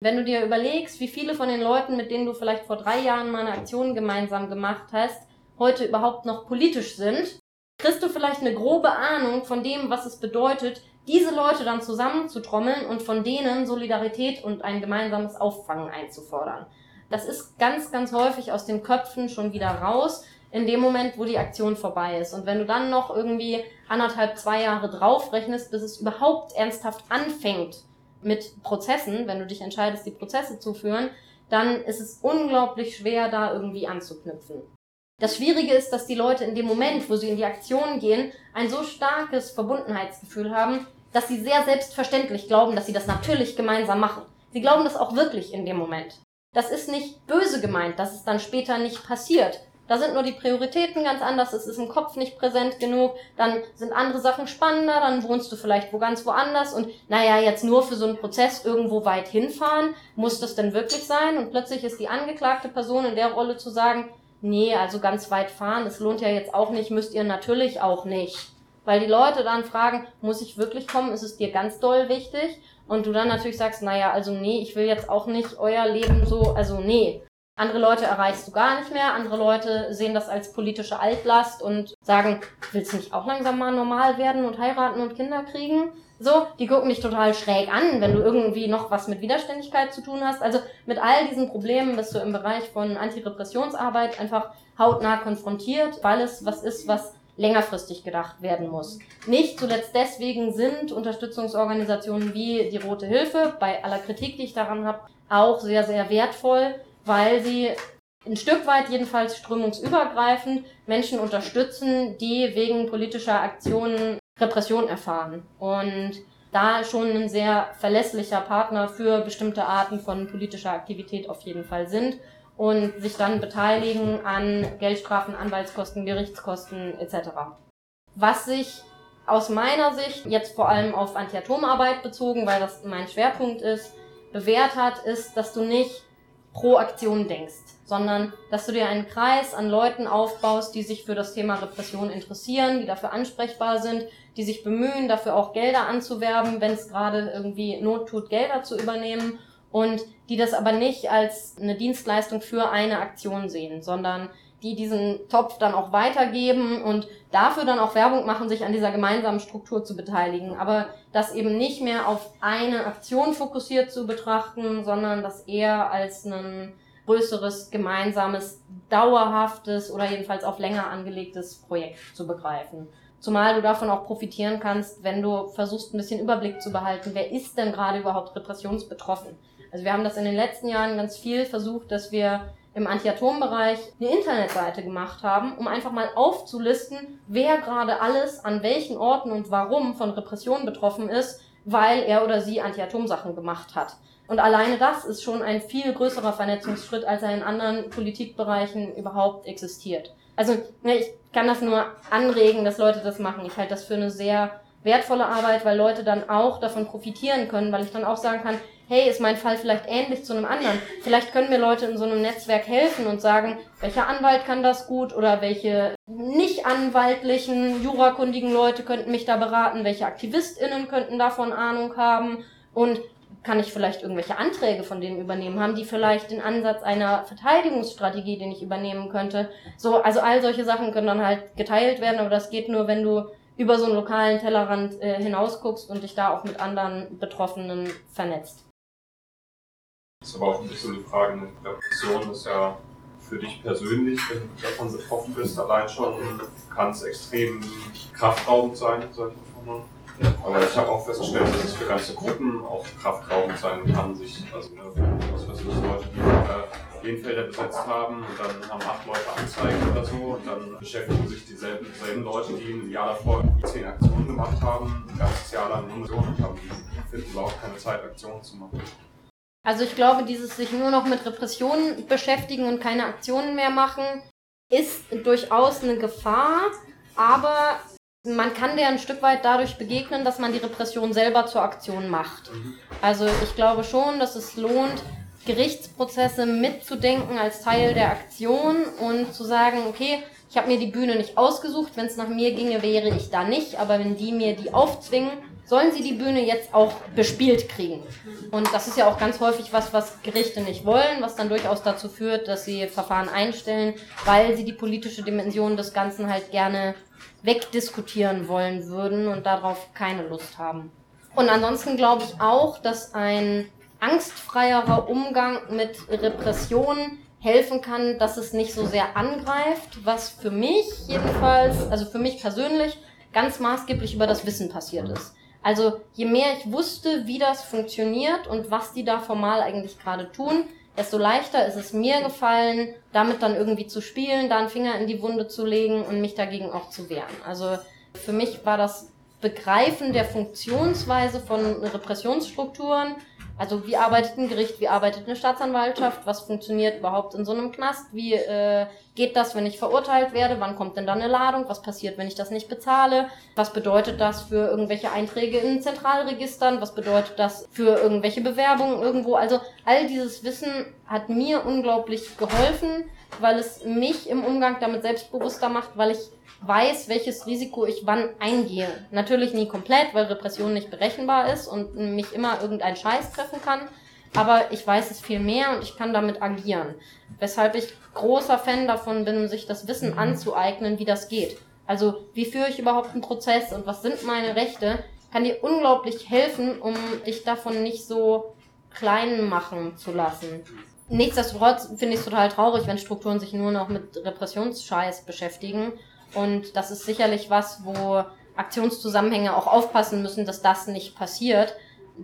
Wenn du dir überlegst, wie viele von den Leuten, mit denen du vielleicht vor drei Jahren mal eine Aktion gemeinsam gemacht hast, heute überhaupt noch politisch sind, kriegst du vielleicht eine grobe Ahnung von dem, was es bedeutet, diese Leute dann zusammenzutrommeln und von denen Solidarität und ein gemeinsames Auffangen einzufordern. Das ist ganz, ganz häufig aus den Köpfen schon wieder raus, in dem Moment, wo die Aktion vorbei ist. Und wenn du dann noch irgendwie anderthalb, zwei Jahre draufrechnest, bis es überhaupt ernsthaft anfängt mit Prozessen, wenn du dich entscheidest, die Prozesse zu führen, dann ist es unglaublich schwer, da irgendwie anzuknüpfen. Das Schwierige ist, dass die Leute in dem Moment, wo sie in die Aktion gehen, ein so starkes Verbundenheitsgefühl haben, dass sie sehr selbstverständlich glauben, dass sie das natürlich gemeinsam machen. Sie glauben das auch wirklich in dem Moment. Das ist nicht böse gemeint, dass es dann später nicht passiert, da sind nur die Prioritäten ganz anders, es ist im Kopf nicht präsent genug, dann sind andere Sachen spannender, dann wohnst du vielleicht wo ganz woanders und naja, jetzt nur für so einen Prozess irgendwo weit hinfahren, muss das denn wirklich sein? Und plötzlich ist die angeklagte Person in der Rolle zu sagen, nee, also ganz weit fahren, das lohnt ja jetzt auch nicht, müsst ihr natürlich auch nicht. Weil die Leute dann fragen, muss ich wirklich kommen, ist es dir ganz doll wichtig? Und du dann natürlich sagst, naja, also nee, ich will jetzt auch nicht euer Leben so, also nee. Andere Leute erreichst du gar nicht mehr. Andere Leute sehen das als politische Altlast und sagen, willst du nicht auch langsam mal normal werden und heiraten und Kinder kriegen? So, die gucken dich total schräg an, wenn du irgendwie noch was mit Widerständigkeit zu tun hast. Also mit all diesen Problemen bist du im Bereich von Antirepressionsarbeit einfach hautnah konfrontiert, weil es was ist, was längerfristig gedacht werden muss. Nicht zuletzt deswegen sind Unterstützungsorganisationen wie die Rote Hilfe, bei aller Kritik, die ich daran habe, auch sehr, sehr wertvoll, weil sie ein Stück weit jedenfalls strömungsübergreifend Menschen unterstützen, die wegen politischer Aktionen Repression erfahren. Und da schon ein sehr verlässlicher Partner für bestimmte Arten von politischer Aktivität auf jeden Fall sind und sich dann beteiligen an Geldstrafen, Anwaltskosten, Gerichtskosten etc. Was sich aus meiner Sicht jetzt vor allem auf Antiatomarbeit bezogen, weil das mein Schwerpunkt ist, bewährt hat, ist, dass du nicht pro Aktion denkst, sondern dass du dir einen Kreis an Leuten aufbaust, die sich für das Thema Repression interessieren, die dafür ansprechbar sind, die sich bemühen, dafür auch Gelder anzuwerben, wenn es gerade irgendwie Not tut, Gelder zu übernehmen und die das aber nicht als eine Dienstleistung für eine Aktion sehen, sondern die diesen Topf dann auch weitergeben und dafür dann auch Werbung machen, sich an dieser gemeinsamen Struktur zu beteiligen. Aber das eben nicht mehr auf eine Aktion fokussiert zu betrachten, sondern das eher als ein größeres, gemeinsames, dauerhaftes oder jedenfalls auf länger angelegtes Projekt zu begreifen. Zumal du davon auch profitieren kannst, wenn du versuchst, ein bisschen Überblick zu behalten, wer ist denn gerade überhaupt repressionsbetroffen. Also wir haben das in den letzten Jahren ganz viel versucht, dass wir im Anti-Atom-Bereich eine Internetseite gemacht haben, um einfach mal aufzulisten, wer gerade alles an welchen Orten und warum von Repressionen betroffen ist, weil er oder sie Anti-Atom-Sachen gemacht hat. Und alleine das ist schon ein viel größerer Vernetzungsschritt, als er in anderen Politikbereichen überhaupt existiert. Also ne, ich kann das nur anregen, dass Leute das machen. Ich halte das für eine sehr wertvolle Arbeit, weil Leute dann auch davon profitieren können, weil ich dann auch sagen kann, hey, ist mein Fall vielleicht ähnlich zu einem anderen? Vielleicht können mir Leute in so einem Netzwerk helfen und sagen, welcher Anwalt kann das gut oder welche nicht anwaltlichen, jurakundigen Leute könnten mich da beraten, welche AktivistInnen könnten davon Ahnung haben und kann ich vielleicht irgendwelche Anträge von denen übernehmen? Haben die vielleicht den Ansatz einer Verteidigungsstrategie, den ich übernehmen könnte? So, also all solche Sachen können dann halt geteilt werden, aber das geht nur, wenn du über so einen lokalen Tellerrand äh, hinausguckst und dich da auch mit anderen Betroffenen vernetzt. Das ist aber auch ein bisschen die Frage mit Repression, ist ja für dich persönlich, wenn du davon betroffen bist, allein schon kann es extrem kraftraubend sein, sag ich mal. Aber ich habe auch festgestellt, dass es für ganze Gruppen auch kraftraubend sein kann, sich, also ne, was weiß ich, Leute, die äh, Genfelder besetzt haben und dann haben acht Leute Anzeigen oder so und dann beschäftigen sich dieselben, dieselben Leute, die ein Jahr davor zehn Aktionen gemacht haben, ein ganzes Jahr lang nur so und haben, die finden überhaupt keine Zeit, Aktionen zu machen. Also ich glaube, dieses sich nur noch mit Repressionen beschäftigen und keine Aktionen mehr machen, ist durchaus eine Gefahr, aber man kann der ein Stück weit dadurch begegnen, dass man die Repression selber zur Aktion macht. Also ich glaube schon, dass es lohnt, Gerichtsprozesse mitzudenken als Teil der Aktion und zu sagen, okay, ich habe mir die Bühne nicht ausgesucht, wenn es nach mir ginge, wäre ich da nicht, aber wenn die mir die aufzwingen, sollen sie die Bühne jetzt auch bespielt kriegen. Und das ist ja auch ganz häufig was, was Gerichte nicht wollen, was dann durchaus dazu führt, dass sie Verfahren einstellen, weil sie die politische Dimension des Ganzen halt gerne wegdiskutieren wollen würden und darauf keine Lust haben. Und ansonsten glaube ich auch, dass ein angstfreierer Umgang mit Repression helfen kann, dass es nicht so sehr angreift, was für mich jedenfalls, also für mich persönlich, ganz maßgeblich über das Wissen passiert ist. Also je mehr ich wusste, wie das funktioniert und was die da formal eigentlich gerade tun, desto leichter ist es mir gefallen, damit dann irgendwie zu spielen, da einen Finger in die Wunde zu legen und mich dagegen auch zu wehren. Also für mich war das Begreifen der Funktionsweise von Repressionsstrukturen also wie arbeitet ein Gericht, wie arbeitet eine Staatsanwaltschaft, was funktioniert überhaupt in so einem Knast, wie äh, geht das, wenn ich verurteilt werde, wann kommt denn dann eine Ladung, was passiert, wenn ich das nicht bezahle, was bedeutet das für irgendwelche Einträge in Zentralregistern, was bedeutet das für irgendwelche Bewerbungen irgendwo. Also all dieses Wissen hat mir unglaublich geholfen, weil es mich im Umgang damit selbstbewusster macht, weil ich weiß, welches Risiko ich wann eingehe. Natürlich nie komplett, weil Repression nicht berechenbar ist und mich immer irgendein Scheiß treffen kann. Aber ich weiß es viel mehr und ich kann damit agieren. Weshalb ich großer Fan davon bin, sich das Wissen mhm. anzueignen, wie das geht. Also, wie führe ich überhaupt einen Prozess und was sind meine Rechte, kann dir unglaublich helfen, um dich davon nicht so klein machen zu lassen. Nichtsdestotrotz finde ich es total traurig, wenn Strukturen sich nur noch mit Repressionsscheiß beschäftigen und das ist sicherlich was, wo Aktionszusammenhänge auch aufpassen müssen, dass das nicht passiert.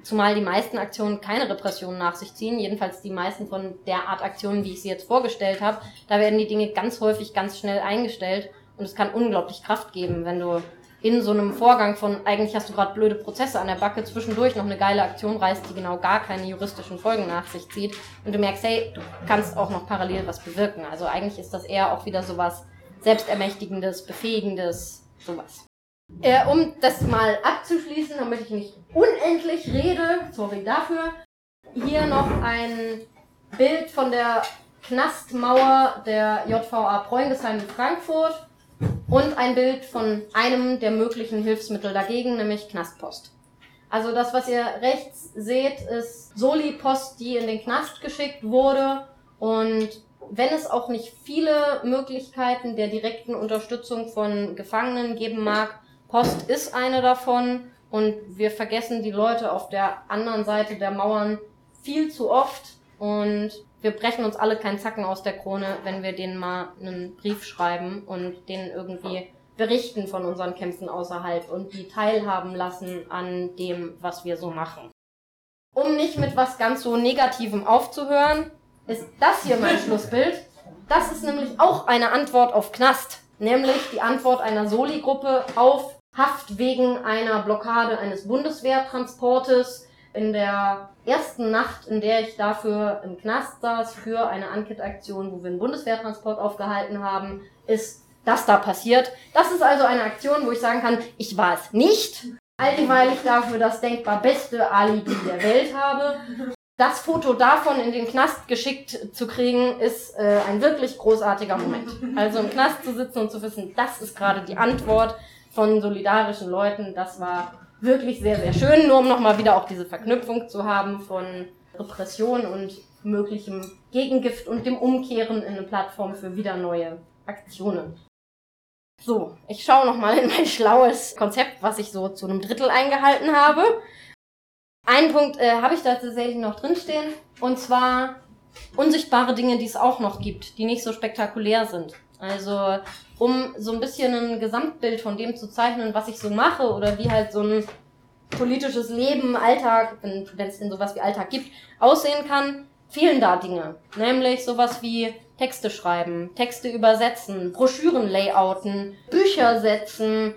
Zumal die meisten Aktionen keine Repression nach sich ziehen, jedenfalls die meisten von der Art Aktionen, wie ich sie jetzt vorgestellt habe. Da werden die Dinge ganz häufig ganz schnell eingestellt und es kann unglaublich Kraft geben, wenn du in so einem Vorgang von eigentlich hast du gerade blöde Prozesse an der Backe zwischendurch noch eine geile Aktion reißt, die genau gar keine juristischen Folgen nach sich zieht und du merkst, hey, du kannst auch noch parallel was bewirken. Also eigentlich ist das eher auch wieder sowas Selbstermächtigendes, Befähigendes, sowas. Äh, um das mal abzuschließen, damit ich nicht unendlich rede, sorry dafür, hier noch ein Bild von der Knastmauer der JVA Preungesheim in Frankfurt und ein Bild von einem der möglichen Hilfsmittel dagegen, nämlich Knastpost. Also das, was ihr rechts seht, ist Soli-Post, die in den Knast geschickt wurde und wenn es auch nicht viele Möglichkeiten der direkten Unterstützung von Gefangenen geben mag, Post ist eine davon und wir vergessen die Leute auf der anderen Seite der Mauern viel zu oft und wir brechen uns alle keinen Zacken aus der Krone, wenn wir denen mal einen Brief schreiben und denen irgendwie berichten von unseren Kämpfen außerhalb und die teilhaben lassen an dem, was wir so machen. Um nicht mit was ganz so Negativem aufzuhören, ist das hier mein Schlussbild. Das ist nämlich auch eine Antwort auf Knast, nämlich die Antwort einer Soli-Gruppe auf Haft wegen einer Blockade eines Bundeswehrtransportes. In der ersten Nacht, in der ich dafür im Knast saß, für eine Ankit-Aktion, wo wir einen Bundeswehrtransport aufgehalten haben, ist das da passiert. Das ist also eine Aktion, wo ich sagen kann, ich war es nicht, weil ich dafür das denkbar beste Alibi der Welt habe das Foto davon in den Knast geschickt zu kriegen, ist äh, ein wirklich großartiger Moment. Also im Knast zu sitzen und zu wissen, das ist gerade die Antwort von solidarischen Leuten, das war wirklich sehr, sehr schön, nur um nochmal wieder auch diese Verknüpfung zu haben von Repression und möglichem Gegengift und dem Umkehren in eine Plattform für wieder neue Aktionen. So, ich schaue nochmal in mein schlaues Konzept, was ich so zu einem Drittel eingehalten habe. Einen Punkt äh, habe ich da tatsächlich noch drinstehen. Und zwar unsichtbare Dinge, die es auch noch gibt, die nicht so spektakulär sind. Also, um so ein bisschen ein Gesamtbild von dem zu zeichnen, was ich so mache oder wie halt so ein politisches Leben, Alltag, wenn es denn sowas wie Alltag gibt, aussehen kann, fehlen da Dinge. Nämlich sowas wie Texte schreiben, Texte übersetzen, Broschüren layouten, Bücher setzen,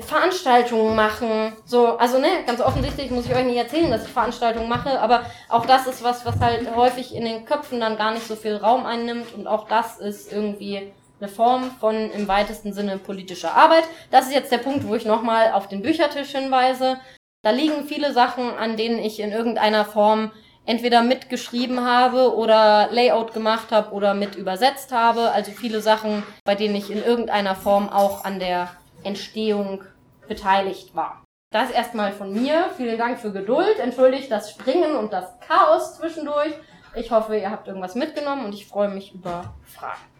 Veranstaltungen machen. So, also ne, ganz offensichtlich muss ich euch nicht erzählen, dass ich Veranstaltungen mache, aber auch das ist was, was halt häufig in den Köpfen dann gar nicht so viel Raum einnimmt und auch das ist irgendwie eine Form von im weitesten Sinne politischer Arbeit. Das ist jetzt der Punkt, wo ich nochmal auf den Büchertisch hinweise. Da liegen viele Sachen, an denen ich in irgendeiner Form entweder mitgeschrieben habe oder Layout gemacht habe oder mit übersetzt habe. Also viele Sachen, bei denen ich in irgendeiner Form auch an der Entstehung beteiligt war. Das erstmal von mir. Vielen Dank für Geduld. Entschuldigt das Springen und das Chaos zwischendurch. Ich hoffe, ihr habt irgendwas mitgenommen und ich freue mich über Fragen.